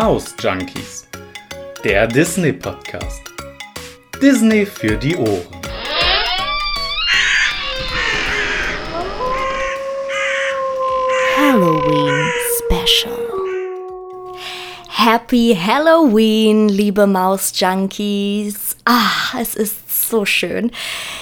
Maus Junkies, der Disney Podcast. Disney für die Ohren. Halloween Special. Happy Halloween, liebe Maus-Junkies. Ah, es ist so schön.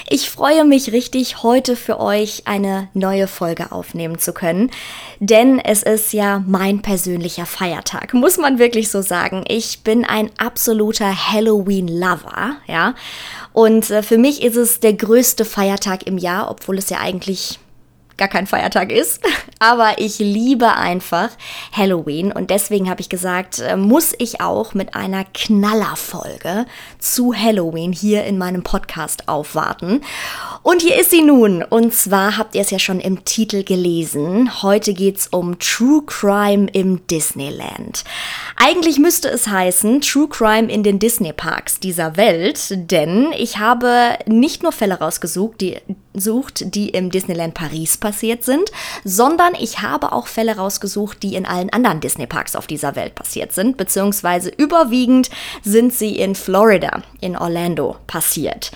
Ich freue mich richtig, heute für euch eine neue Folge aufnehmen zu können, denn es ist ja mein persönlicher Feiertag, muss man wirklich so sagen. Ich bin ein absoluter Halloween-Lover, ja. Und äh, für mich ist es der größte Feiertag im Jahr, obwohl es ja eigentlich gar kein Feiertag ist. Aber ich liebe einfach Halloween und deswegen habe ich gesagt, äh, muss ich auch mit einer Knallerfolge zu Halloween hier in meinem Podcast aufwarten. Und hier ist sie nun. Und zwar habt ihr es ja schon im Titel gelesen. Heute geht es um True Crime im Disneyland. Eigentlich müsste es heißen True Crime in den Disney Parks dieser Welt, denn ich habe nicht nur Fälle rausgesucht, die sucht, die im Disneyland Paris passiert sind, sondern ich habe auch Fälle rausgesucht, die in allen anderen Disney-Parks auf dieser Welt passiert sind, beziehungsweise überwiegend sind sie in Florida, in Orlando passiert.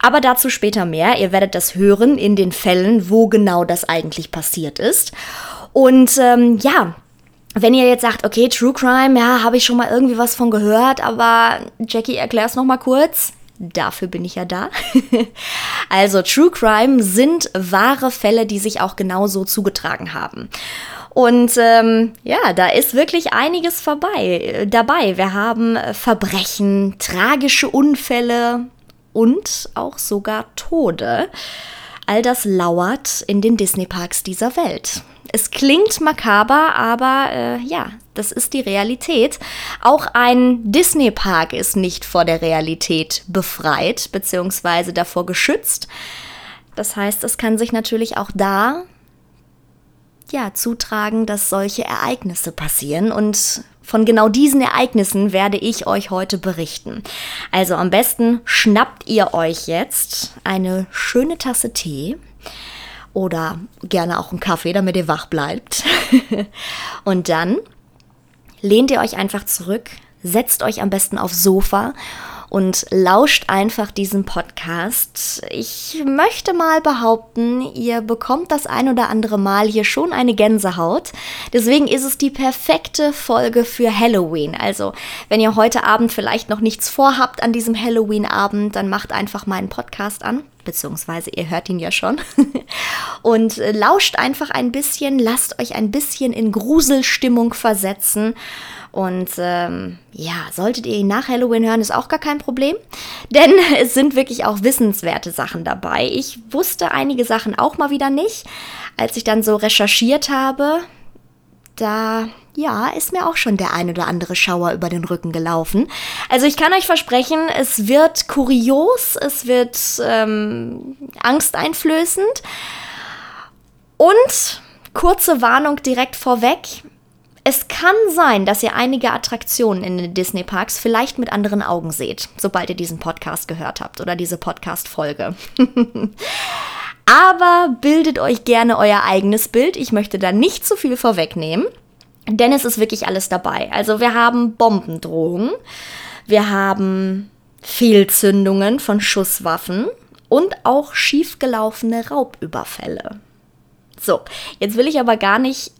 Aber dazu später mehr. Ihr werdet das hören in den Fällen, wo genau das eigentlich passiert ist. Und ähm, ja, wenn ihr jetzt sagt, okay, True Crime, ja, habe ich schon mal irgendwie was von gehört, aber Jackie, erklär's noch mal kurz. Dafür bin ich ja da. also True Crime sind wahre Fälle, die sich auch genauso zugetragen haben. Und ähm, ja, da ist wirklich einiges vorbei, dabei. Wir haben Verbrechen, tragische Unfälle und auch sogar Tode. All das lauert in den Disney-Parks dieser Welt. Es klingt makaber, aber äh, ja, das ist die Realität. Auch ein Disney-Park ist nicht vor der Realität befreit bzw. davor geschützt. Das heißt, es kann sich natürlich auch da ja, zutragen, dass solche Ereignisse passieren und von genau diesen Ereignissen werde ich euch heute berichten. Also am besten schnappt ihr euch jetzt eine schöne Tasse Tee oder gerne auch einen Kaffee, damit ihr wach bleibt. und dann lehnt ihr euch einfach zurück, setzt euch am besten aufs Sofa und lauscht einfach diesem Podcast. Ich möchte mal behaupten, ihr bekommt das ein oder andere Mal hier schon eine Gänsehaut. Deswegen ist es die perfekte Folge für Halloween. Also, wenn ihr heute Abend vielleicht noch nichts vorhabt an diesem Halloween-Abend, dann macht einfach meinen Podcast an beziehungsweise ihr hört ihn ja schon. und lauscht einfach ein bisschen, lasst euch ein bisschen in Gruselstimmung versetzen und ähm, ja, solltet ihr ihn nach Halloween hören, ist auch gar kein Problem. Denn es sind wirklich auch wissenswerte Sachen dabei. Ich wusste einige Sachen auch mal wieder nicht. Als ich dann so recherchiert habe, da ja, ist mir auch schon der ein oder andere Schauer über den Rücken gelaufen. Also ich kann euch versprechen, es wird kurios, es wird ähm, angsteinflößend. Und kurze Warnung direkt vorweg. Es kann sein, dass ihr einige Attraktionen in den Disney-Parks vielleicht mit anderen Augen seht, sobald ihr diesen Podcast gehört habt oder diese Podcast-Folge. Aber bildet euch gerne euer eigenes Bild. Ich möchte da nicht zu viel vorwegnehmen, denn es ist wirklich alles dabei. Also wir haben Bombendrohungen, wir haben Fehlzündungen von Schusswaffen und auch schiefgelaufene Raubüberfälle. So, jetzt will ich aber gar nicht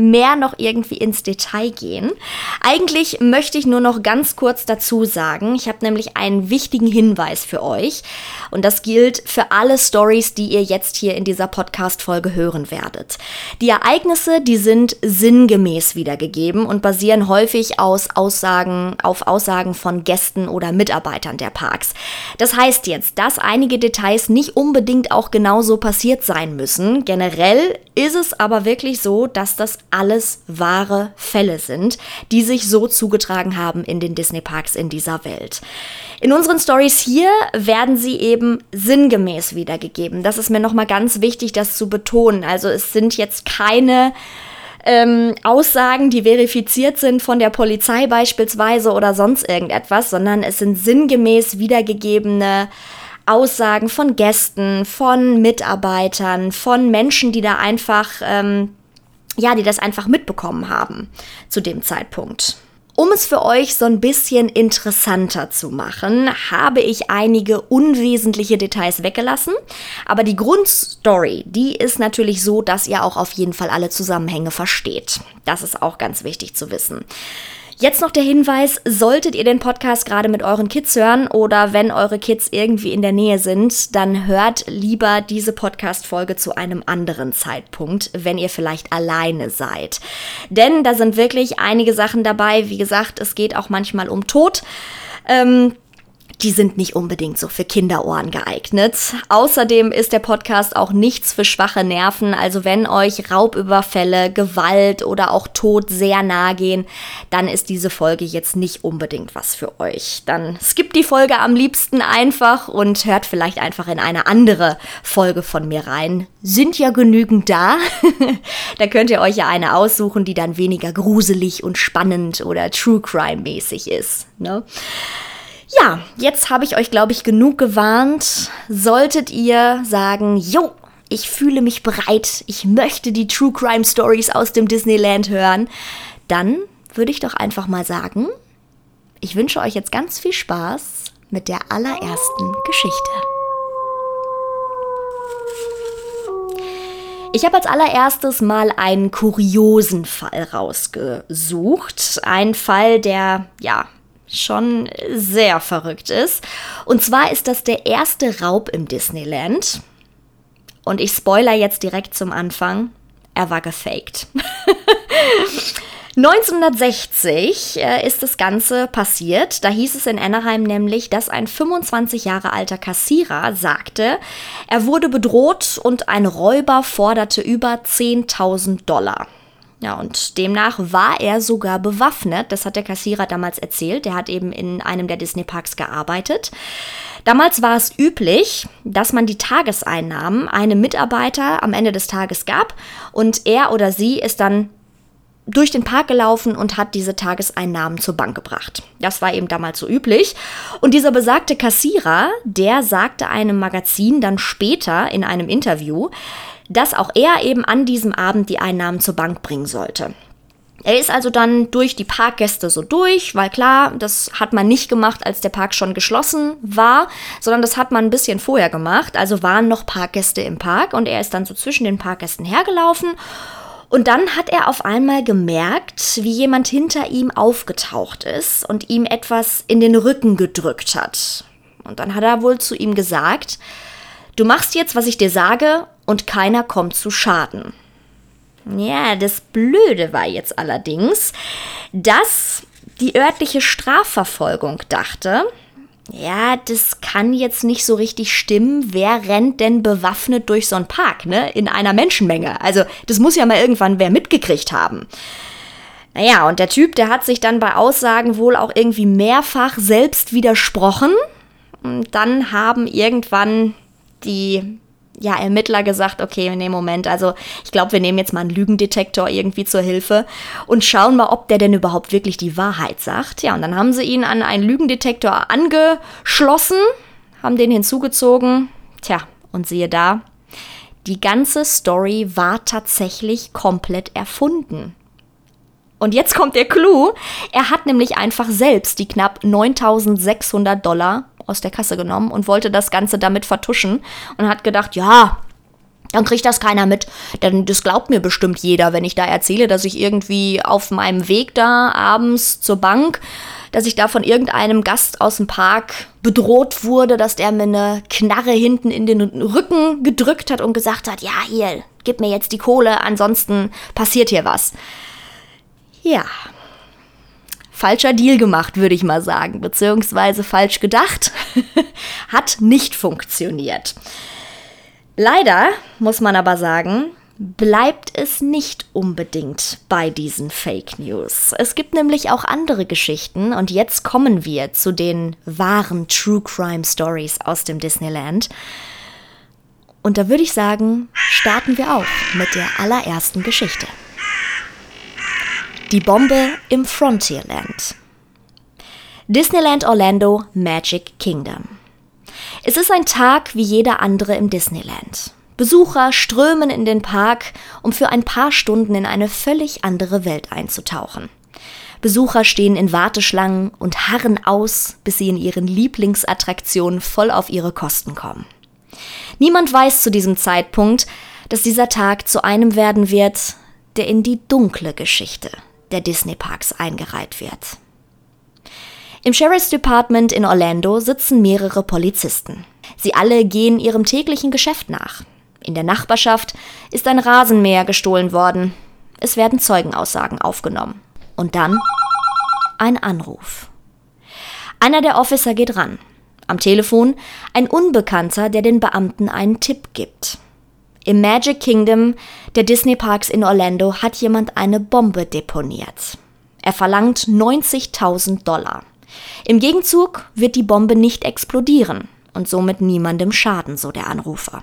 mehr noch irgendwie ins Detail gehen. Eigentlich möchte ich nur noch ganz kurz dazu sagen, ich habe nämlich einen wichtigen Hinweis für euch und das gilt für alle Stories, die ihr jetzt hier in dieser Podcast Folge hören werdet. Die Ereignisse, die sind sinngemäß wiedergegeben und basieren häufig aus Aussagen auf Aussagen von Gästen oder Mitarbeitern der Parks. Das heißt jetzt, dass einige Details nicht unbedingt auch genauso passiert sein müssen. Generell ist es aber wirklich so, dass das alles wahre Fälle sind, die sich so zugetragen haben in den Disney-Parks in dieser Welt. In unseren Stories hier werden sie eben sinngemäß wiedergegeben. Das ist mir nochmal ganz wichtig, das zu betonen. Also es sind jetzt keine ähm, Aussagen, die verifiziert sind von der Polizei beispielsweise oder sonst irgendetwas, sondern es sind sinngemäß wiedergegebene Aussagen von Gästen, von Mitarbeitern, von Menschen, die da einfach ähm, ja, die das einfach mitbekommen haben zu dem Zeitpunkt. Um es für euch so ein bisschen interessanter zu machen, habe ich einige unwesentliche Details weggelassen. Aber die Grundstory, die ist natürlich so, dass ihr auch auf jeden Fall alle Zusammenhänge versteht. Das ist auch ganz wichtig zu wissen. Jetzt noch der Hinweis, solltet ihr den Podcast gerade mit euren Kids hören oder wenn eure Kids irgendwie in der Nähe sind, dann hört lieber diese Podcast-Folge zu einem anderen Zeitpunkt, wenn ihr vielleicht alleine seid. Denn da sind wirklich einige Sachen dabei. Wie gesagt, es geht auch manchmal um Tod. Ähm, die sind nicht unbedingt so für Kinderohren geeignet. Außerdem ist der Podcast auch nichts für schwache Nerven. Also wenn euch Raubüberfälle, Gewalt oder auch Tod sehr nahe gehen, dann ist diese Folge jetzt nicht unbedingt was für euch. Dann skippt die Folge am liebsten einfach und hört vielleicht einfach in eine andere Folge von mir rein. Sind ja genügend da. da könnt ihr euch ja eine aussuchen, die dann weniger gruselig und spannend oder True Crime mäßig ist. Ne? Ja, jetzt habe ich euch, glaube ich, genug gewarnt. Solltet ihr sagen, jo, ich fühle mich bereit, ich möchte die True Crime Stories aus dem Disneyland hören, dann würde ich doch einfach mal sagen, ich wünsche euch jetzt ganz viel Spaß mit der allerersten Geschichte. Ich habe als allererstes mal einen kuriosen Fall rausgesucht. Ein Fall, der, ja, schon sehr verrückt ist. Und zwar ist das der erste Raub im Disneyland. Und ich spoiler jetzt direkt zum Anfang. Er war gefaked. 1960 äh, ist das Ganze passiert. Da hieß es in Anaheim nämlich, dass ein 25 Jahre alter Kassierer sagte, er wurde bedroht und ein Räuber forderte über 10.000 Dollar. Ja, und demnach war er sogar bewaffnet. Das hat der Kassierer damals erzählt. Der hat eben in einem der Disney-Parks gearbeitet. Damals war es üblich, dass man die Tageseinnahmen einem Mitarbeiter am Ende des Tages gab und er oder sie ist dann durch den Park gelaufen und hat diese Tageseinnahmen zur Bank gebracht. Das war eben damals so üblich. Und dieser besagte Kassierer, der sagte einem Magazin dann später in einem Interview, dass auch er eben an diesem Abend die Einnahmen zur Bank bringen sollte. Er ist also dann durch die Parkgäste so durch, weil klar, das hat man nicht gemacht, als der Park schon geschlossen war, sondern das hat man ein bisschen vorher gemacht. Also waren noch Parkgäste im Park und er ist dann so zwischen den Parkgästen hergelaufen. Und dann hat er auf einmal gemerkt, wie jemand hinter ihm aufgetaucht ist und ihm etwas in den Rücken gedrückt hat. Und dann hat er wohl zu ihm gesagt, du machst jetzt, was ich dir sage, und keiner kommt zu Schaden. Ja, das Blöde war jetzt allerdings, dass die örtliche Strafverfolgung dachte, ja, das kann jetzt nicht so richtig stimmen. Wer rennt denn bewaffnet durch so einen Park, ne? In einer Menschenmenge. Also, das muss ja mal irgendwann wer mitgekriegt haben. Naja, und der Typ, der hat sich dann bei Aussagen wohl auch irgendwie mehrfach selbst widersprochen. Und dann haben irgendwann die ja, Ermittler gesagt, okay, nee, Moment, also ich glaube, wir nehmen jetzt mal einen Lügendetektor irgendwie zur Hilfe und schauen mal, ob der denn überhaupt wirklich die Wahrheit sagt. Ja, und dann haben sie ihn an einen Lügendetektor angeschlossen, haben den hinzugezogen. Tja, und siehe da, die ganze Story war tatsächlich komplett erfunden. Und jetzt kommt der Clou. Er hat nämlich einfach selbst die knapp 9600 Dollar aus der Kasse genommen und wollte das Ganze damit vertuschen und hat gedacht, ja, dann kriegt das keiner mit. Denn das glaubt mir bestimmt jeder, wenn ich da erzähle, dass ich irgendwie auf meinem Weg da abends zur Bank, dass ich da von irgendeinem Gast aus dem Park bedroht wurde, dass der mir eine Knarre hinten in den Rücken gedrückt hat und gesagt hat, ja, hier, gib mir jetzt die Kohle, ansonsten passiert hier was. Ja, falscher Deal gemacht, würde ich mal sagen, beziehungsweise falsch gedacht, hat nicht funktioniert. Leider muss man aber sagen, bleibt es nicht unbedingt bei diesen Fake News. Es gibt nämlich auch andere Geschichten und jetzt kommen wir zu den wahren True Crime Stories aus dem Disneyland. Und da würde ich sagen, starten wir auch mit der allerersten Geschichte. Die Bombe im Frontierland. Disneyland Orlando Magic Kingdom. Es ist ein Tag wie jeder andere im Disneyland. Besucher strömen in den Park, um für ein paar Stunden in eine völlig andere Welt einzutauchen. Besucher stehen in Warteschlangen und harren aus, bis sie in ihren Lieblingsattraktionen voll auf ihre Kosten kommen. Niemand weiß zu diesem Zeitpunkt, dass dieser Tag zu einem werden wird, der in die dunkle Geschichte der Disney Parks eingereiht wird. Im Sheriff's Department in Orlando sitzen mehrere Polizisten. Sie alle gehen ihrem täglichen Geschäft nach. In der Nachbarschaft ist ein Rasenmäher gestohlen worden. Es werden Zeugenaussagen aufgenommen. Und dann ein Anruf. Einer der Officer geht ran. Am Telefon ein Unbekannter, der den Beamten einen Tipp gibt. Im Magic Kingdom der Disney Parks in Orlando hat jemand eine Bombe deponiert. Er verlangt 90.000 Dollar. Im Gegenzug wird die Bombe nicht explodieren und somit niemandem schaden, so der Anrufer.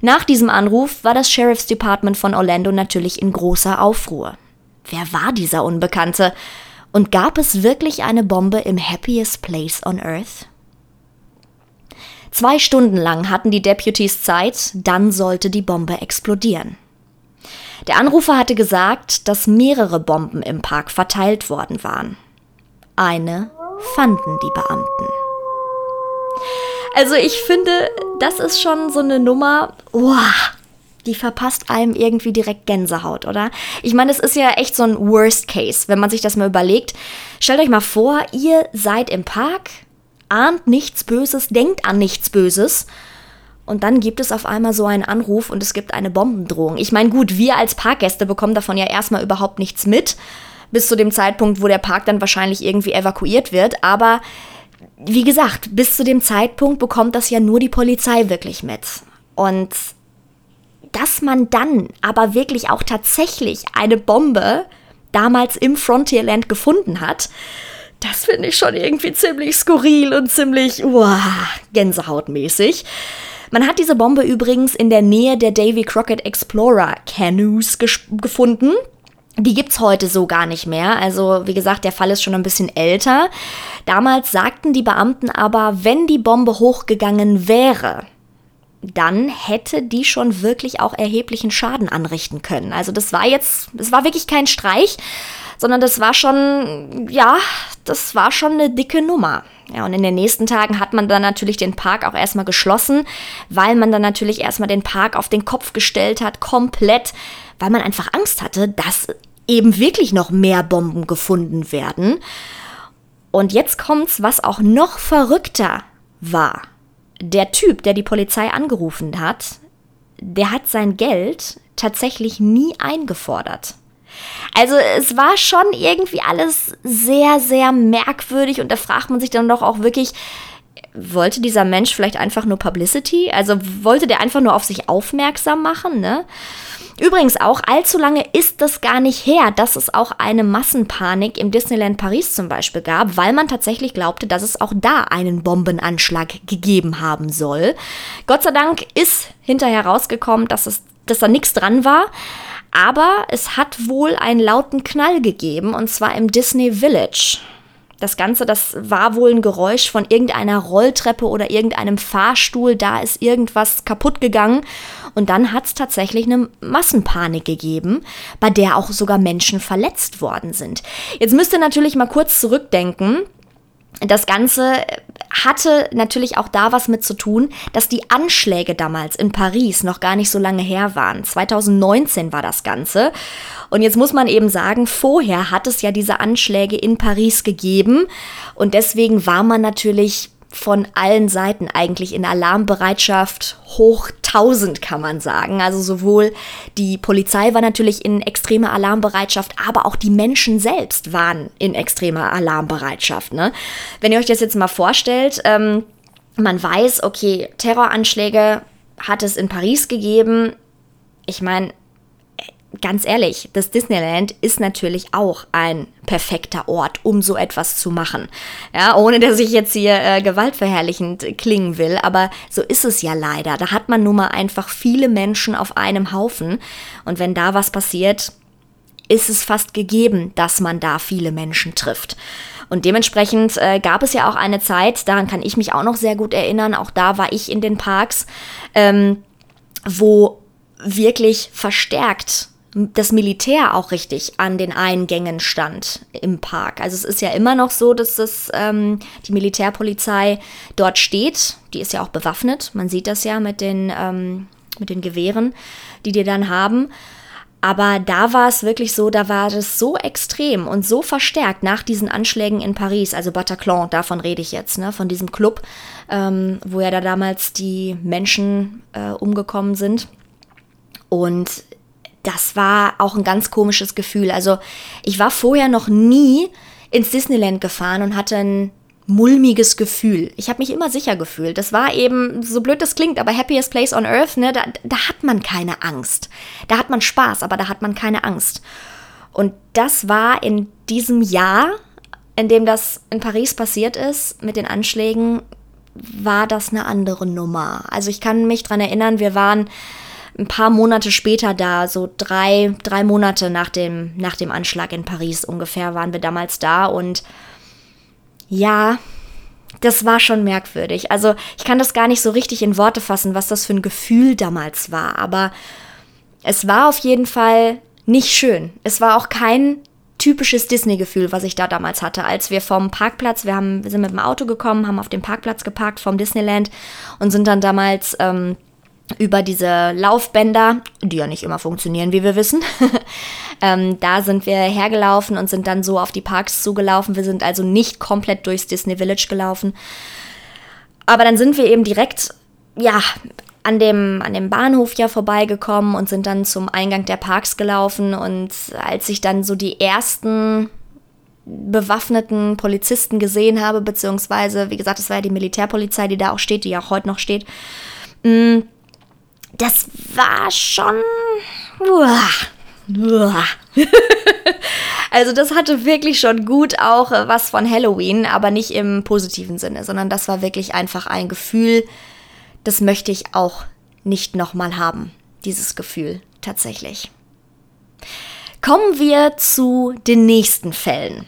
Nach diesem Anruf war das Sheriff's Department von Orlando natürlich in großer Aufruhr. Wer war dieser Unbekannte? Und gab es wirklich eine Bombe im happiest place on earth? Zwei Stunden lang hatten die Deputies Zeit, dann sollte die Bombe explodieren. Der Anrufer hatte gesagt, dass mehrere Bomben im Park verteilt worden waren. Eine fanden die Beamten. Also ich finde, das ist schon so eine Nummer, wow, die verpasst einem irgendwie direkt Gänsehaut, oder? Ich meine, es ist ja echt so ein Worst Case, wenn man sich das mal überlegt. Stellt euch mal vor, ihr seid im Park, ahnt nichts Böses, denkt an nichts Böses. Und dann gibt es auf einmal so einen Anruf und es gibt eine Bombendrohung. Ich meine, gut, wir als Parkgäste bekommen davon ja erstmal überhaupt nichts mit bis zu dem Zeitpunkt, wo der Park dann wahrscheinlich irgendwie evakuiert wird. Aber wie gesagt, bis zu dem Zeitpunkt bekommt das ja nur die Polizei wirklich mit. Und dass man dann aber wirklich auch tatsächlich eine Bombe damals im Frontierland gefunden hat, das finde ich schon irgendwie ziemlich skurril und ziemlich uah, gänsehautmäßig. Man hat diese Bombe übrigens in der Nähe der Davy Crockett Explorer Canoes gefunden. Die gibt's heute so gar nicht mehr. Also, wie gesagt, der Fall ist schon ein bisschen älter. Damals sagten die Beamten aber, wenn die Bombe hochgegangen wäre, dann hätte die schon wirklich auch erheblichen Schaden anrichten können. Also, das war jetzt, es war wirklich kein Streich, sondern das war schon, ja, das war schon eine dicke Nummer. Ja, und in den nächsten Tagen hat man dann natürlich den Park auch erstmal geschlossen, weil man dann natürlich erstmal den Park auf den Kopf gestellt hat, komplett, weil man einfach Angst hatte, dass eben wirklich noch mehr Bomben gefunden werden. Und jetzt kommt's, was auch noch verrückter war. Der Typ, der die Polizei angerufen hat, der hat sein Geld tatsächlich nie eingefordert. Also es war schon irgendwie alles sehr, sehr merkwürdig und da fragt man sich dann doch auch wirklich, wollte dieser Mensch vielleicht einfach nur Publicity? Also wollte der einfach nur auf sich aufmerksam machen, ne? Übrigens auch allzu lange ist das gar nicht her, dass es auch eine Massenpanik im Disneyland Paris zum Beispiel gab, weil man tatsächlich glaubte, dass es auch da einen Bombenanschlag gegeben haben soll. Gott sei Dank ist hinterher rausgekommen, dass, es, dass da nichts dran war. Aber es hat wohl einen lauten Knall gegeben, und zwar im Disney Village. Das Ganze, das war wohl ein Geräusch von irgendeiner Rolltreppe oder irgendeinem Fahrstuhl. Da ist irgendwas kaputt gegangen. Und dann hat es tatsächlich eine Massenpanik gegeben, bei der auch sogar Menschen verletzt worden sind. Jetzt müsst ihr natürlich mal kurz zurückdenken. Das Ganze hatte natürlich auch da was mit zu tun, dass die Anschläge damals in Paris noch gar nicht so lange her waren. 2019 war das Ganze. Und jetzt muss man eben sagen, vorher hat es ja diese Anschläge in Paris gegeben. Und deswegen war man natürlich von allen Seiten eigentlich in Alarmbereitschaft hoch 1000 kann man sagen. Also sowohl die Polizei war natürlich in extremer Alarmbereitschaft, aber auch die Menschen selbst waren in extremer Alarmbereitschaft. Ne? Wenn ihr euch das jetzt mal vorstellt, ähm, man weiß, okay, Terroranschläge hat es in Paris gegeben. Ich meine, ganz ehrlich, das Disneyland ist natürlich auch ein perfekter Ort, um so etwas zu machen. Ja, ohne dass ich jetzt hier äh, gewaltverherrlichend klingen will, aber so ist es ja leider. Da hat man nun mal einfach viele Menschen auf einem Haufen und wenn da was passiert, ist es fast gegeben, dass man da viele Menschen trifft. Und dementsprechend äh, gab es ja auch eine Zeit, daran kann ich mich auch noch sehr gut erinnern, auch da war ich in den Parks, ähm, wo wirklich verstärkt das Militär auch richtig an den Eingängen stand im Park. Also es ist ja immer noch so, dass das, ähm, die Militärpolizei dort steht. Die ist ja auch bewaffnet. Man sieht das ja mit den, ähm, mit den Gewehren, die die dann haben. Aber da war es wirklich so, da war es so extrem und so verstärkt nach diesen Anschlägen in Paris, also Bataclan, davon rede ich jetzt, ne, von diesem Club, ähm, wo ja da damals die Menschen äh, umgekommen sind. Und das war auch ein ganz komisches Gefühl. Also ich war vorher noch nie ins Disneyland gefahren und hatte ein mulmiges Gefühl. Ich habe mich immer sicher gefühlt. Das war eben, so blöd das klingt, aber Happiest Place on Earth, ne, da, da hat man keine Angst. Da hat man Spaß, aber da hat man keine Angst. Und das war in diesem Jahr, in dem das in Paris passiert ist, mit den Anschlägen, war das eine andere Nummer. Also ich kann mich daran erinnern, wir waren ein paar Monate später da, so drei, drei Monate nach dem, nach dem Anschlag in Paris ungefähr, waren wir damals da und ja, das war schon merkwürdig. Also ich kann das gar nicht so richtig in Worte fassen, was das für ein Gefühl damals war, aber es war auf jeden Fall nicht schön. Es war auch kein typisches Disney-Gefühl, was ich da damals hatte, als wir vom Parkplatz, wir, haben, wir sind mit dem Auto gekommen, haben auf dem Parkplatz geparkt vom Disneyland und sind dann damals ähm, über diese Laufbänder, die ja nicht immer funktionieren, wie wir wissen. ähm, da sind wir hergelaufen und sind dann so auf die Parks zugelaufen. Wir sind also nicht komplett durchs Disney Village gelaufen. Aber dann sind wir eben direkt, ja, an dem, an dem Bahnhof ja vorbeigekommen und sind dann zum Eingang der Parks gelaufen. Und als ich dann so die ersten bewaffneten Polizisten gesehen habe, beziehungsweise, wie gesagt, es war ja die Militärpolizei, die da auch steht, die ja auch heute noch steht, mh, mm, das war schon. also das hatte wirklich schon gut auch äh, was von Halloween, aber nicht im positiven Sinne, sondern das war wirklich einfach ein Gefühl, das möchte ich auch nicht nochmal haben, dieses Gefühl tatsächlich. Kommen wir zu den nächsten Fällen,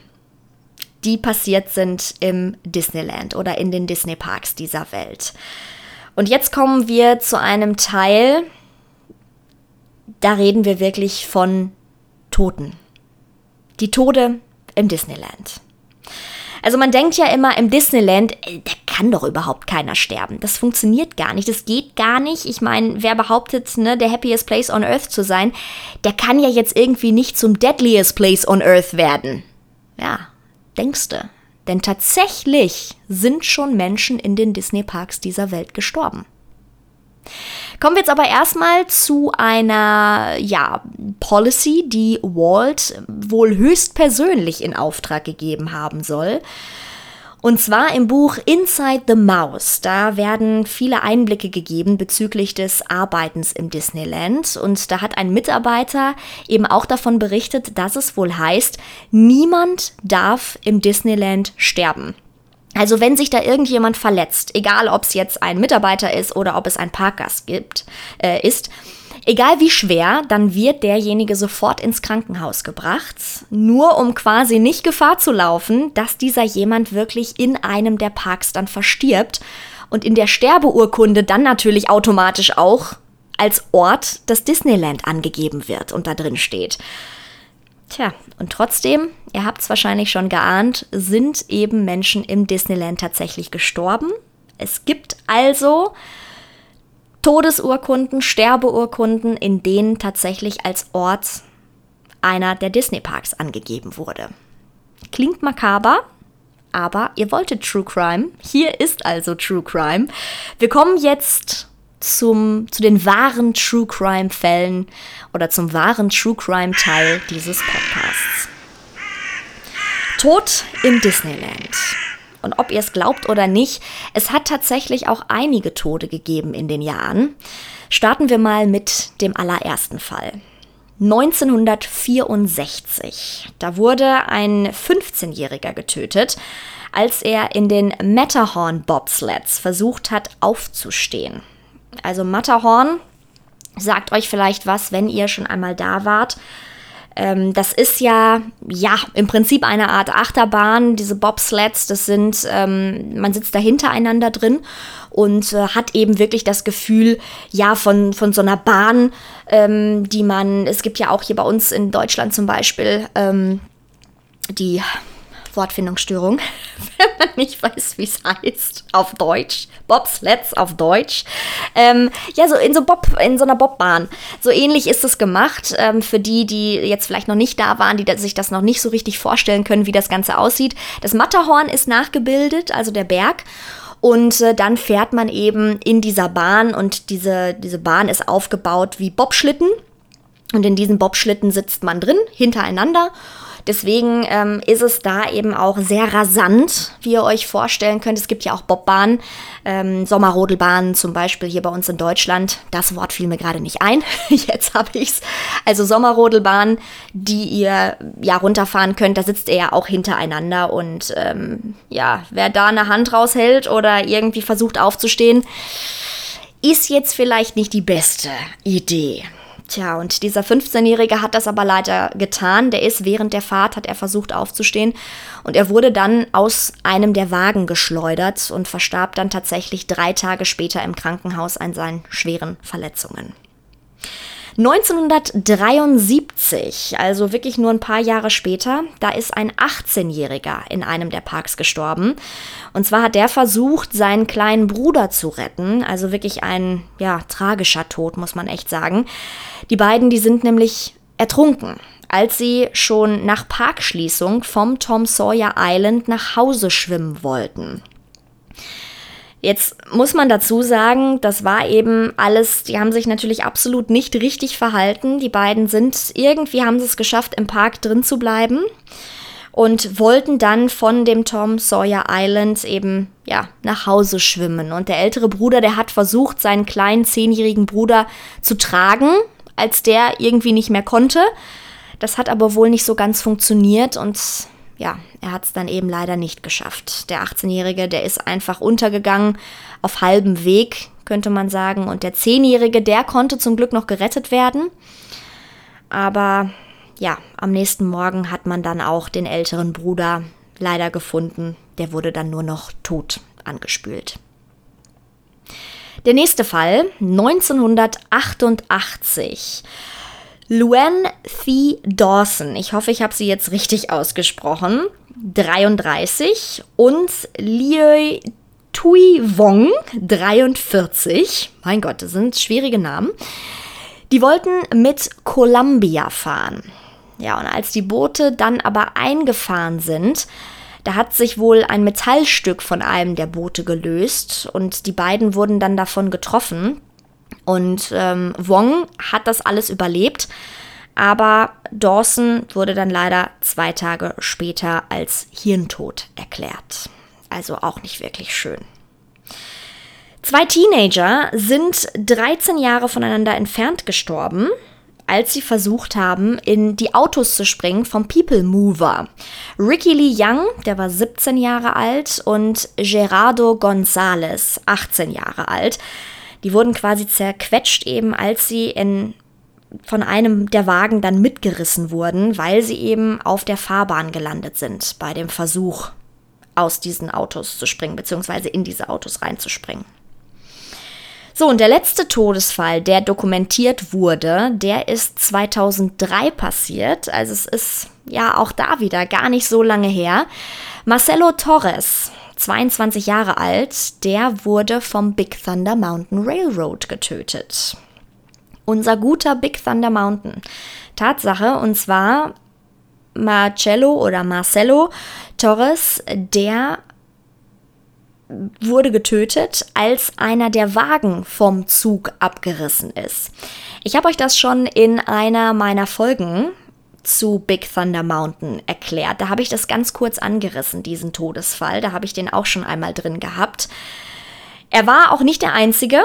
die passiert sind im Disneyland oder in den Disney Parks dieser Welt. Und jetzt kommen wir zu einem Teil, da reden wir wirklich von Toten. Die Tode im Disneyland. Also man denkt ja immer im Disneyland, äh, da kann doch überhaupt keiner sterben. Das funktioniert gar nicht, das geht gar nicht. Ich meine, wer behauptet, ne, der happiest place on earth zu sein, der kann ja jetzt irgendwie nicht zum deadliest place on earth werden. Ja, denkste. Denn tatsächlich sind schon Menschen in den Disney-Parks dieser Welt gestorben. Kommen wir jetzt aber erstmal zu einer ja, Policy, die Walt wohl höchstpersönlich in Auftrag gegeben haben soll. Und zwar im Buch Inside the Mouse. Da werden viele Einblicke gegeben bezüglich des Arbeitens im Disneyland. Und da hat ein Mitarbeiter eben auch davon berichtet, dass es wohl heißt, niemand darf im Disneyland sterben. Also wenn sich da irgendjemand verletzt, egal ob es jetzt ein Mitarbeiter ist oder ob es ein Parkgast gibt, äh, ist, Egal wie schwer, dann wird derjenige sofort ins Krankenhaus gebracht, nur um quasi nicht Gefahr zu laufen, dass dieser jemand wirklich in einem der Parks dann verstirbt und in der Sterbeurkunde dann natürlich automatisch auch als Ort das Disneyland angegeben wird und da drin steht. Tja, und trotzdem, ihr habt es wahrscheinlich schon geahnt, sind eben Menschen im Disneyland tatsächlich gestorben. Es gibt also Todesurkunden, Sterbeurkunden, in denen tatsächlich als Ort einer der Disney-Parks angegeben wurde. Klingt makaber, aber ihr wolltet True Crime. Hier ist also True Crime. Wir kommen jetzt zum, zu den wahren True Crime-Fällen oder zum wahren True Crime-Teil dieses Podcasts. Tod im Disneyland. Und ob ihr es glaubt oder nicht, es hat tatsächlich auch einige Tode gegeben in den Jahren. Starten wir mal mit dem allerersten Fall. 1964. Da wurde ein 15-Jähriger getötet, als er in den Matterhorn Bobsleds versucht hat aufzustehen. Also Matterhorn sagt euch vielleicht was, wenn ihr schon einmal da wart. Ähm, das ist ja, ja, im Prinzip eine Art Achterbahn. Diese Bobsleds, das sind, ähm, man sitzt da hintereinander drin und äh, hat eben wirklich das Gefühl, ja, von, von so einer Bahn, ähm, die man, es gibt ja auch hier bei uns in Deutschland zum Beispiel, ähm, die Wortfindungsstörung, wenn man nicht weiß, wie es heißt auf Deutsch. Bobsleds auf Deutsch. Ähm, ja, so in so Bob, in so einer Bobbahn. So ähnlich ist es gemacht. Ähm, für die, die jetzt vielleicht noch nicht da waren, die sich das noch nicht so richtig vorstellen können, wie das Ganze aussieht. Das Matterhorn ist nachgebildet, also der Berg. Und äh, dann fährt man eben in dieser Bahn und diese, diese Bahn ist aufgebaut wie Bobschlitten. Und in diesen Bobschlitten sitzt man drin, hintereinander. Deswegen ähm, ist es da eben auch sehr rasant, wie ihr euch vorstellen könnt. Es gibt ja auch Bobbahnen, ähm, Sommerrodelbahnen zum Beispiel hier bei uns in Deutschland. Das Wort fiel mir gerade nicht ein. Jetzt habe ich es. Also Sommerrodelbahnen, die ihr ja runterfahren könnt, da sitzt ihr ja auch hintereinander. Und ähm, ja, wer da eine Hand raushält oder irgendwie versucht aufzustehen, ist jetzt vielleicht nicht die beste Idee. Tja, und dieser 15-Jährige hat das aber leider getan. Der ist während der Fahrt, hat er versucht aufzustehen und er wurde dann aus einem der Wagen geschleudert und verstarb dann tatsächlich drei Tage später im Krankenhaus an seinen schweren Verletzungen. 1973, also wirklich nur ein paar Jahre später, da ist ein 18-Jähriger in einem der Parks gestorben. Und zwar hat der versucht, seinen kleinen Bruder zu retten. Also wirklich ein, ja, tragischer Tod, muss man echt sagen. Die beiden, die sind nämlich ertrunken, als sie schon nach Parkschließung vom Tom Sawyer Island nach Hause schwimmen wollten. Jetzt muss man dazu sagen, das war eben alles, die haben sich natürlich absolut nicht richtig verhalten. Die beiden sind, irgendwie haben sie es geschafft, im Park drin zu bleiben und wollten dann von dem Tom Sawyer Island eben, ja, nach Hause schwimmen. Und der ältere Bruder, der hat versucht, seinen kleinen zehnjährigen Bruder zu tragen, als der irgendwie nicht mehr konnte. Das hat aber wohl nicht so ganz funktioniert und ja, er hat es dann eben leider nicht geschafft. Der 18-Jährige, der ist einfach untergegangen, auf halbem Weg, könnte man sagen. Und der 10-Jährige, der konnte zum Glück noch gerettet werden. Aber ja, am nächsten Morgen hat man dann auch den älteren Bruder leider gefunden. Der wurde dann nur noch tot angespült. Der nächste Fall, 1988. Luan Thi Dawson, ich hoffe, ich habe sie jetzt richtig ausgesprochen, 33 und Liu Tui Wong, 43. Mein Gott, das sind schwierige Namen. Die wollten mit Columbia fahren. Ja, und als die Boote dann aber eingefahren sind, da hat sich wohl ein Metallstück von einem der Boote gelöst und die beiden wurden dann davon getroffen. Und ähm, Wong hat das alles überlebt, aber Dawson wurde dann leider zwei Tage später als Hirntod erklärt. Also auch nicht wirklich schön. Zwei Teenager sind 13 Jahre voneinander entfernt gestorben, als sie versucht haben, in die Autos zu springen vom People Mover. Ricky Lee Young, der war 17 Jahre alt, und Gerardo Gonzalez, 18 Jahre alt. Die wurden quasi zerquetscht eben, als sie in, von einem der Wagen dann mitgerissen wurden, weil sie eben auf der Fahrbahn gelandet sind bei dem Versuch, aus diesen Autos zu springen, beziehungsweise in diese Autos reinzuspringen. So, und der letzte Todesfall, der dokumentiert wurde, der ist 2003 passiert. Also es ist ja auch da wieder gar nicht so lange her. Marcelo Torres 22 Jahre alt, der wurde vom Big Thunder Mountain Railroad getötet. Unser guter Big Thunder Mountain. Tatsache, und zwar Marcello oder Marcelo Torres, der wurde getötet, als einer der Wagen vom Zug abgerissen ist. Ich habe euch das schon in einer meiner Folgen zu Big Thunder Mountain erklärt. Da habe ich das ganz kurz angerissen, diesen Todesfall. Da habe ich den auch schon einmal drin gehabt. Er war auch nicht der Einzige,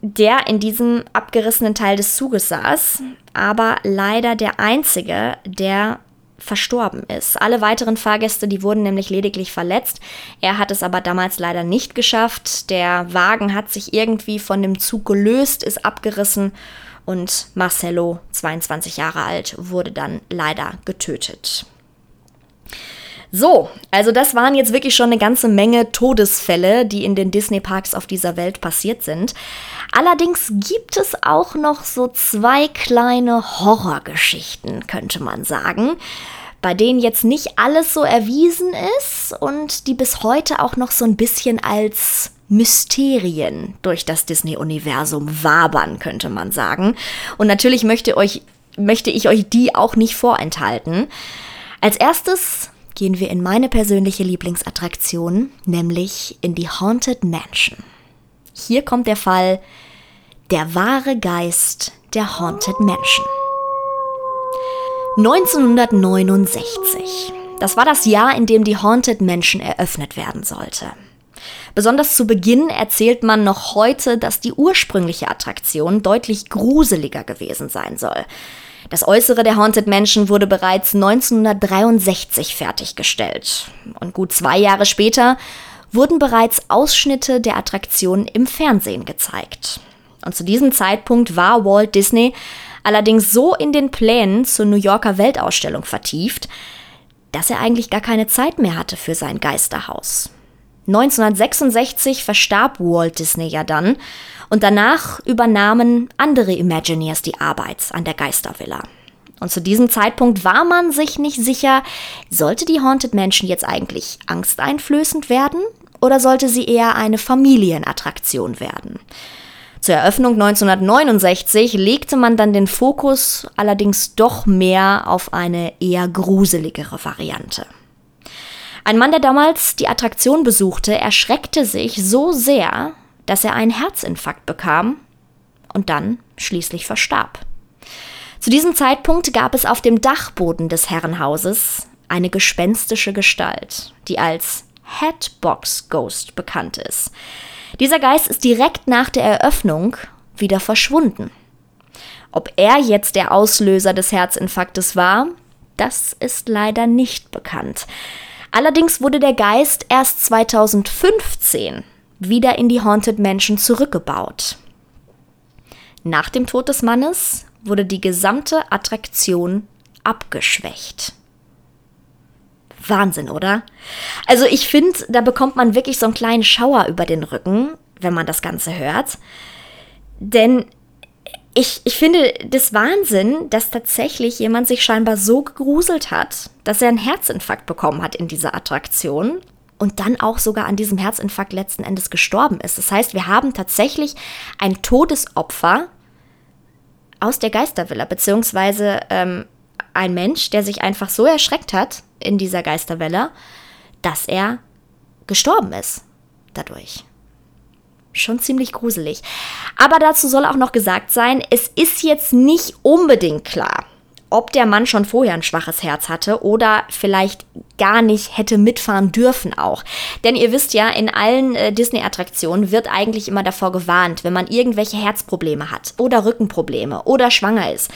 der in diesem abgerissenen Teil des Zuges saß, aber leider der Einzige, der verstorben ist. Alle weiteren Fahrgäste, die wurden nämlich lediglich verletzt. Er hat es aber damals leider nicht geschafft. Der Wagen hat sich irgendwie von dem Zug gelöst, ist abgerissen und Marcello, 22 Jahre alt, wurde dann leider getötet. So, also das waren jetzt wirklich schon eine ganze Menge Todesfälle, die in den Disney-Parks auf dieser Welt passiert sind. Allerdings gibt es auch noch so zwei kleine Horrorgeschichten, könnte man sagen, bei denen jetzt nicht alles so erwiesen ist und die bis heute auch noch so ein bisschen als Mysterien durch das Disney-Universum wabern, könnte man sagen. Und natürlich möchte, euch, möchte ich euch die auch nicht vorenthalten. Als erstes gehen wir in meine persönliche Lieblingsattraktion, nämlich in die Haunted Mansion. Hier kommt der Fall Der wahre Geist der Haunted Mansion. 1969. Das war das Jahr, in dem die Haunted Mansion eröffnet werden sollte. Besonders zu Beginn erzählt man noch heute, dass die ursprüngliche Attraktion deutlich gruseliger gewesen sein soll. Das Äußere der Haunted Mansion wurde bereits 1963 fertiggestellt. Und gut zwei Jahre später wurden bereits Ausschnitte der Attraktion im Fernsehen gezeigt. Und zu diesem Zeitpunkt war Walt Disney allerdings so in den Plänen zur New Yorker Weltausstellung vertieft, dass er eigentlich gar keine Zeit mehr hatte für sein Geisterhaus. 1966 verstarb Walt Disney ja dann und danach übernahmen andere Imagineers die Arbeit an der Geistervilla. Und zu diesem Zeitpunkt war man sich nicht sicher, sollte die Haunted Mansion jetzt eigentlich angsteinflößend werden oder sollte sie eher eine Familienattraktion werden. Zur Eröffnung 1969 legte man dann den Fokus allerdings doch mehr auf eine eher gruseligere Variante. Ein Mann, der damals die Attraktion besuchte, erschreckte sich so sehr, dass er einen Herzinfarkt bekam und dann schließlich verstarb. Zu diesem Zeitpunkt gab es auf dem Dachboden des Herrenhauses eine gespenstische Gestalt, die als Headbox Ghost bekannt ist. Dieser Geist ist direkt nach der Eröffnung wieder verschwunden. Ob er jetzt der Auslöser des Herzinfarktes war, das ist leider nicht bekannt. Allerdings wurde der Geist erst 2015 wieder in die Haunted Mansion zurückgebaut. Nach dem Tod des Mannes wurde die gesamte Attraktion abgeschwächt. Wahnsinn, oder? Also ich finde, da bekommt man wirklich so einen kleinen Schauer über den Rücken, wenn man das Ganze hört. Denn ich, ich finde das Wahnsinn, dass tatsächlich jemand sich scheinbar so gegruselt hat, dass er einen Herzinfarkt bekommen hat in dieser Attraktion und dann auch sogar an diesem Herzinfarkt letzten Endes gestorben ist. Das heißt, wir haben tatsächlich ein Todesopfer aus der Geistervilla, beziehungsweise ähm, ein Mensch, der sich einfach so erschreckt hat in dieser Geisterwelle, dass er gestorben ist dadurch. Schon ziemlich gruselig. Aber dazu soll auch noch gesagt sein, es ist jetzt nicht unbedingt klar, ob der Mann schon vorher ein schwaches Herz hatte oder vielleicht gar nicht hätte mitfahren dürfen auch. Denn ihr wisst ja, in allen äh, Disney-Attraktionen wird eigentlich immer davor gewarnt, wenn man irgendwelche Herzprobleme hat oder Rückenprobleme oder schwanger ist,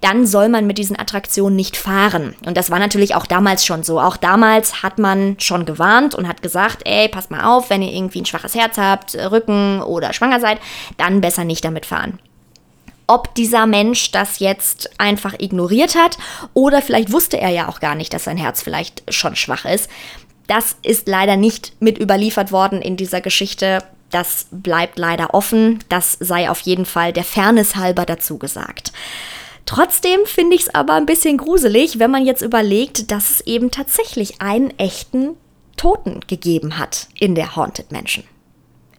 dann soll man mit diesen Attraktionen nicht fahren. Und das war natürlich auch damals schon so. Auch damals hat man schon gewarnt und hat gesagt, ey, passt mal auf, wenn ihr irgendwie ein schwaches Herz habt, Rücken oder schwanger seid, dann besser nicht damit fahren ob dieser Mensch das jetzt einfach ignoriert hat oder vielleicht wusste er ja auch gar nicht, dass sein Herz vielleicht schon schwach ist. Das ist leider nicht mit überliefert worden in dieser Geschichte. Das bleibt leider offen. Das sei auf jeden Fall der Fairness halber dazu gesagt. Trotzdem finde ich es aber ein bisschen gruselig, wenn man jetzt überlegt, dass es eben tatsächlich einen echten Toten gegeben hat in der Haunted Mansion.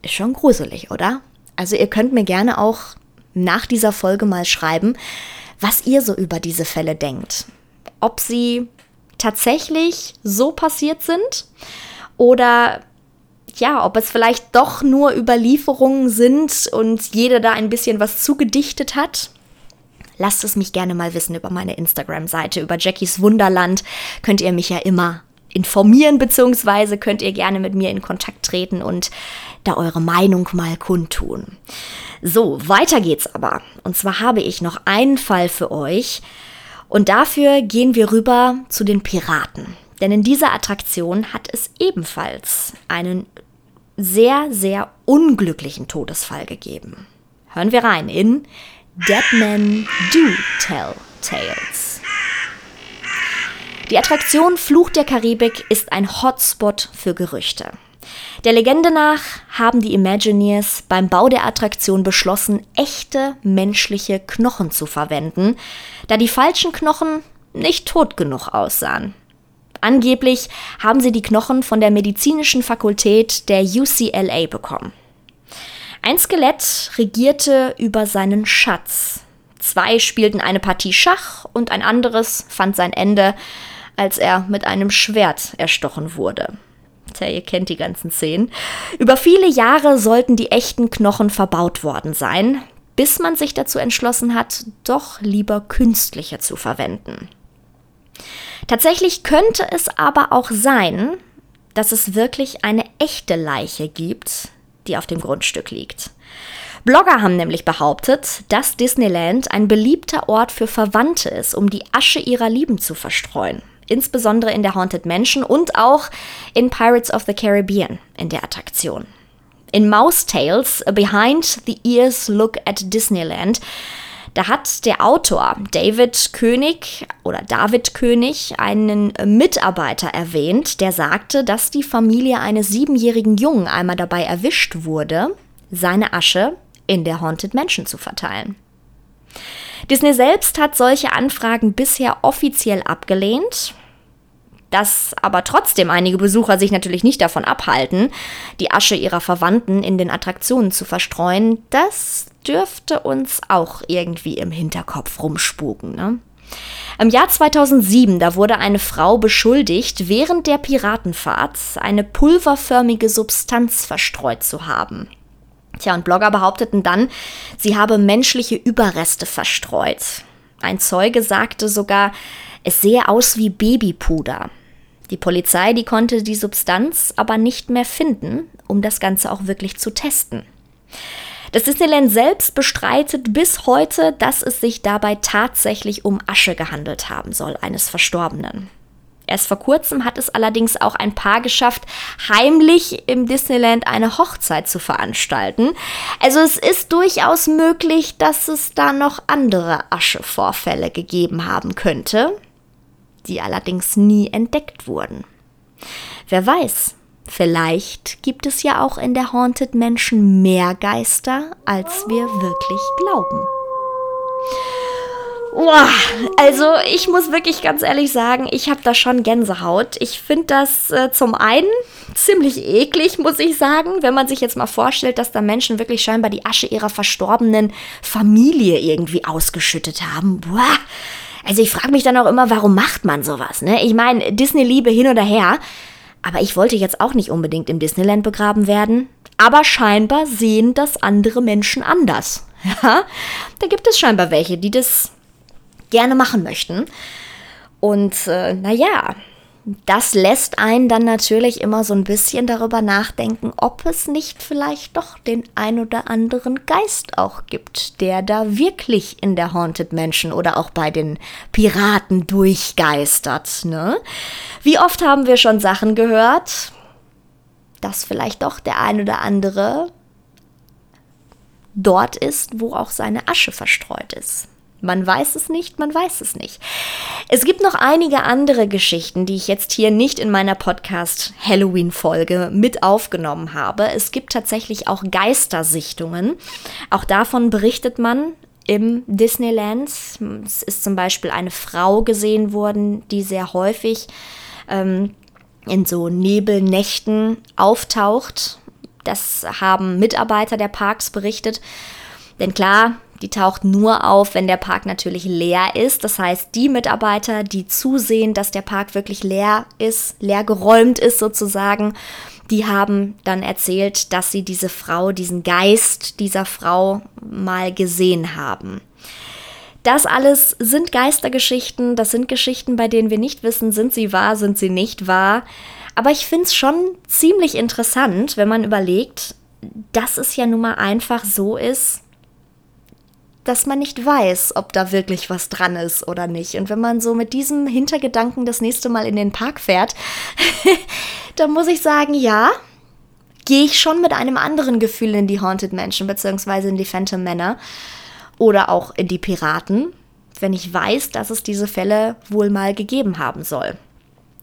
Ist schon gruselig, oder? Also ihr könnt mir gerne auch nach dieser Folge mal schreiben, was ihr so über diese Fälle denkt. Ob sie tatsächlich so passiert sind oder ja, ob es vielleicht doch nur Überlieferungen sind und jeder da ein bisschen was zugedichtet hat. Lasst es mich gerne mal wissen über meine Instagram-Seite, über Jackies Wunderland. Könnt ihr mich ja immer informieren, beziehungsweise könnt ihr gerne mit mir in Kontakt treten und da eure Meinung mal kundtun. So, weiter geht's aber. Und zwar habe ich noch einen Fall für euch. Und dafür gehen wir rüber zu den Piraten. Denn in dieser Attraktion hat es ebenfalls einen sehr, sehr unglücklichen Todesfall gegeben. Hören wir rein in Dead Men Do Tell Tales. Die Attraktion Fluch der Karibik ist ein Hotspot für Gerüchte. Der Legende nach haben die Imagineers beim Bau der Attraktion beschlossen, echte menschliche Knochen zu verwenden, da die falschen Knochen nicht tot genug aussahen. Angeblich haben sie die Knochen von der medizinischen Fakultät der UCLA bekommen. Ein Skelett regierte über seinen Schatz. Zwei spielten eine Partie Schach und ein anderes fand sein Ende, als er mit einem Schwert erstochen wurde. Tja, ihr kennt die ganzen Szenen. Über viele Jahre sollten die echten Knochen verbaut worden sein, bis man sich dazu entschlossen hat, doch lieber künstliche zu verwenden. Tatsächlich könnte es aber auch sein, dass es wirklich eine echte Leiche gibt, die auf dem Grundstück liegt. Blogger haben nämlich behauptet, dass Disneyland ein beliebter Ort für Verwandte ist, um die Asche ihrer Lieben zu verstreuen. Insbesondere in der Haunted Mansion und auch in Pirates of the Caribbean in der Attraktion. In Mouse Tales, Behind the Ears Look at Disneyland, da hat der Autor David König oder David König einen Mitarbeiter erwähnt, der sagte, dass die Familie eines siebenjährigen Jungen einmal dabei erwischt wurde, seine Asche in der Haunted Mansion zu verteilen. Disney selbst hat solche Anfragen bisher offiziell abgelehnt dass aber trotzdem einige Besucher sich natürlich nicht davon abhalten, die Asche ihrer Verwandten in den Attraktionen zu verstreuen, das dürfte uns auch irgendwie im Hinterkopf rumspuken. Ne? Im Jahr 2007, da wurde eine Frau beschuldigt, während der Piratenfahrt eine pulverförmige Substanz verstreut zu haben. Tja, und Blogger behaupteten dann, sie habe menschliche Überreste verstreut. Ein Zeuge sagte sogar, es sehe aus wie Babypuder. Die Polizei, die konnte die Substanz aber nicht mehr finden, um das Ganze auch wirklich zu testen. Das Disneyland selbst bestreitet bis heute, dass es sich dabei tatsächlich um Asche gehandelt haben soll, eines Verstorbenen. Erst vor kurzem hat es allerdings auch ein Paar geschafft, heimlich im Disneyland eine Hochzeit zu veranstalten. Also es ist durchaus möglich, dass es da noch andere Aschevorfälle gegeben haben könnte die allerdings nie entdeckt wurden. Wer weiß, vielleicht gibt es ja auch in der Haunted Mansion mehr Geister, als wir wirklich glauben. Boah, also ich muss wirklich ganz ehrlich sagen, ich habe da schon Gänsehaut. Ich finde das äh, zum einen ziemlich eklig, muss ich sagen, wenn man sich jetzt mal vorstellt, dass da Menschen wirklich scheinbar die Asche ihrer verstorbenen Familie irgendwie ausgeschüttet haben. Boah, also ich frage mich dann auch immer, warum macht man sowas? Ne? Ich meine, Disney-Liebe hin oder her, aber ich wollte jetzt auch nicht unbedingt im Disneyland begraben werden. Aber scheinbar sehen das andere Menschen anders. Ja, da gibt es scheinbar welche, die das gerne machen möchten. Und äh, naja, das lässt einen dann natürlich immer so ein bisschen darüber nachdenken, ob es nicht vielleicht doch den ein oder anderen Geist auch gibt, der da wirklich in der Haunted Mansion oder auch bei den Piraten durchgeistert. Ne? Wie oft haben wir schon Sachen gehört, dass vielleicht doch der ein oder andere dort ist, wo auch seine Asche verstreut ist. Man weiß es nicht, man weiß es nicht. Es gibt noch einige andere Geschichten, die ich jetzt hier nicht in meiner Podcast Halloween Folge mit aufgenommen habe. Es gibt tatsächlich auch Geistersichtungen. Auch davon berichtet man im Disneyland. Es ist zum Beispiel eine Frau gesehen worden, die sehr häufig ähm, in so Nebelnächten auftaucht. Das haben Mitarbeiter der Parks berichtet. Denn klar, die taucht nur auf, wenn der Park natürlich leer ist. Das heißt, die Mitarbeiter, die zusehen, dass der Park wirklich leer ist, leer geräumt ist sozusagen, die haben dann erzählt, dass sie diese Frau, diesen Geist dieser Frau mal gesehen haben. Das alles sind Geistergeschichten, das sind Geschichten, bei denen wir nicht wissen, sind sie wahr, sind sie nicht wahr. Aber ich finde es schon ziemlich interessant, wenn man überlegt, dass es ja nun mal einfach so ist, dass man nicht weiß, ob da wirklich was dran ist oder nicht. Und wenn man so mit diesem Hintergedanken das nächste Mal in den Park fährt, dann muss ich sagen, ja, gehe ich schon mit einem anderen Gefühl in die Haunted Mansion beziehungsweise in die Phantom Manor. oder auch in die Piraten, wenn ich weiß, dass es diese Fälle wohl mal gegeben haben soll.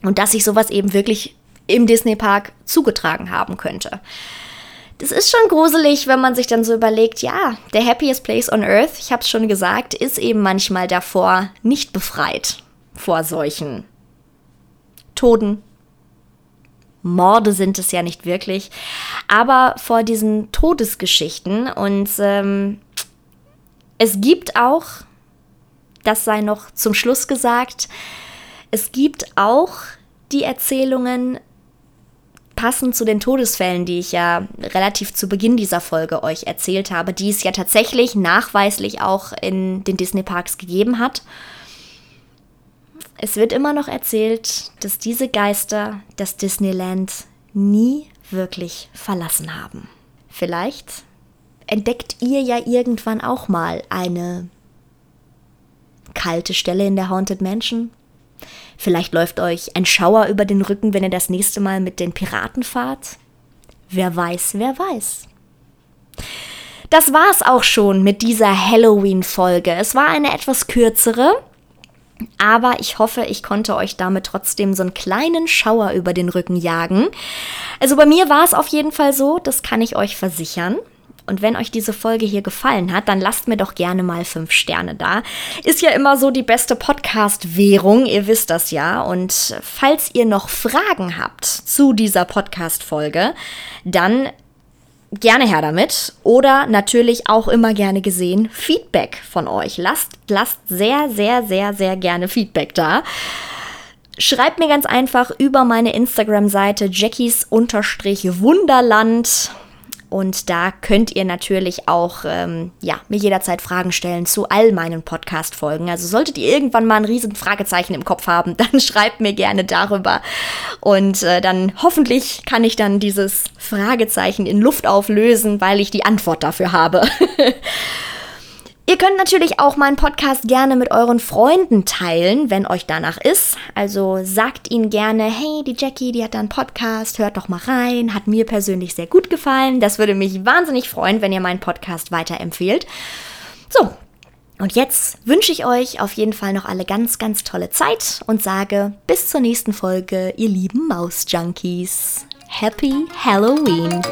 Und dass sich sowas eben wirklich im Disney-Park zugetragen haben könnte. Das ist schon gruselig, wenn man sich dann so überlegt, ja, der happiest place on earth, ich habe es schon gesagt, ist eben manchmal davor nicht befreit vor solchen Toden. Morde sind es ja nicht wirklich, aber vor diesen Todesgeschichten. Und ähm, es gibt auch, das sei noch zum Schluss gesagt, es gibt auch die Erzählungen passend zu den Todesfällen, die ich ja relativ zu Beginn dieser Folge euch erzählt habe, die es ja tatsächlich nachweislich auch in den Disney-Parks gegeben hat. Es wird immer noch erzählt, dass diese Geister das Disneyland nie wirklich verlassen haben. Vielleicht entdeckt ihr ja irgendwann auch mal eine kalte Stelle in der Haunted Mansion Vielleicht läuft euch ein Schauer über den Rücken, wenn ihr das nächste Mal mit den Piraten fahrt. Wer weiß, wer weiß. Das war's auch schon mit dieser Halloween-Folge. Es war eine etwas kürzere, aber ich hoffe, ich konnte euch damit trotzdem so einen kleinen Schauer über den Rücken jagen. Also bei mir war es auf jeden Fall so, das kann ich euch versichern. Und wenn euch diese Folge hier gefallen hat, dann lasst mir doch gerne mal fünf Sterne da. Ist ja immer so die beste Podcast-Währung, ihr wisst das ja. Und falls ihr noch Fragen habt zu dieser Podcast-Folge, dann gerne her damit. Oder natürlich auch immer gerne gesehen Feedback von euch. Lasst, lasst sehr, sehr, sehr, sehr gerne Feedback da. Schreibt mir ganz einfach über meine Instagram-Seite jackies-wunderland und da könnt ihr natürlich auch ähm, ja, mir jederzeit Fragen stellen zu all meinen Podcast-Folgen. Also solltet ihr irgendwann mal ein riesen Fragezeichen im Kopf haben, dann schreibt mir gerne darüber. Und äh, dann hoffentlich kann ich dann dieses Fragezeichen in Luft auflösen, weil ich die Antwort dafür habe. Ihr könnt natürlich auch meinen Podcast gerne mit euren Freunden teilen, wenn euch danach ist. Also sagt ihnen gerne, hey, die Jackie, die hat da einen Podcast, hört doch mal rein, hat mir persönlich sehr gut gefallen. Das würde mich wahnsinnig freuen, wenn ihr meinen Podcast weiterempfehlt. So, und jetzt wünsche ich euch auf jeden Fall noch alle ganz, ganz tolle Zeit und sage bis zur nächsten Folge, ihr lieben Maus-Junkies. Happy Halloween!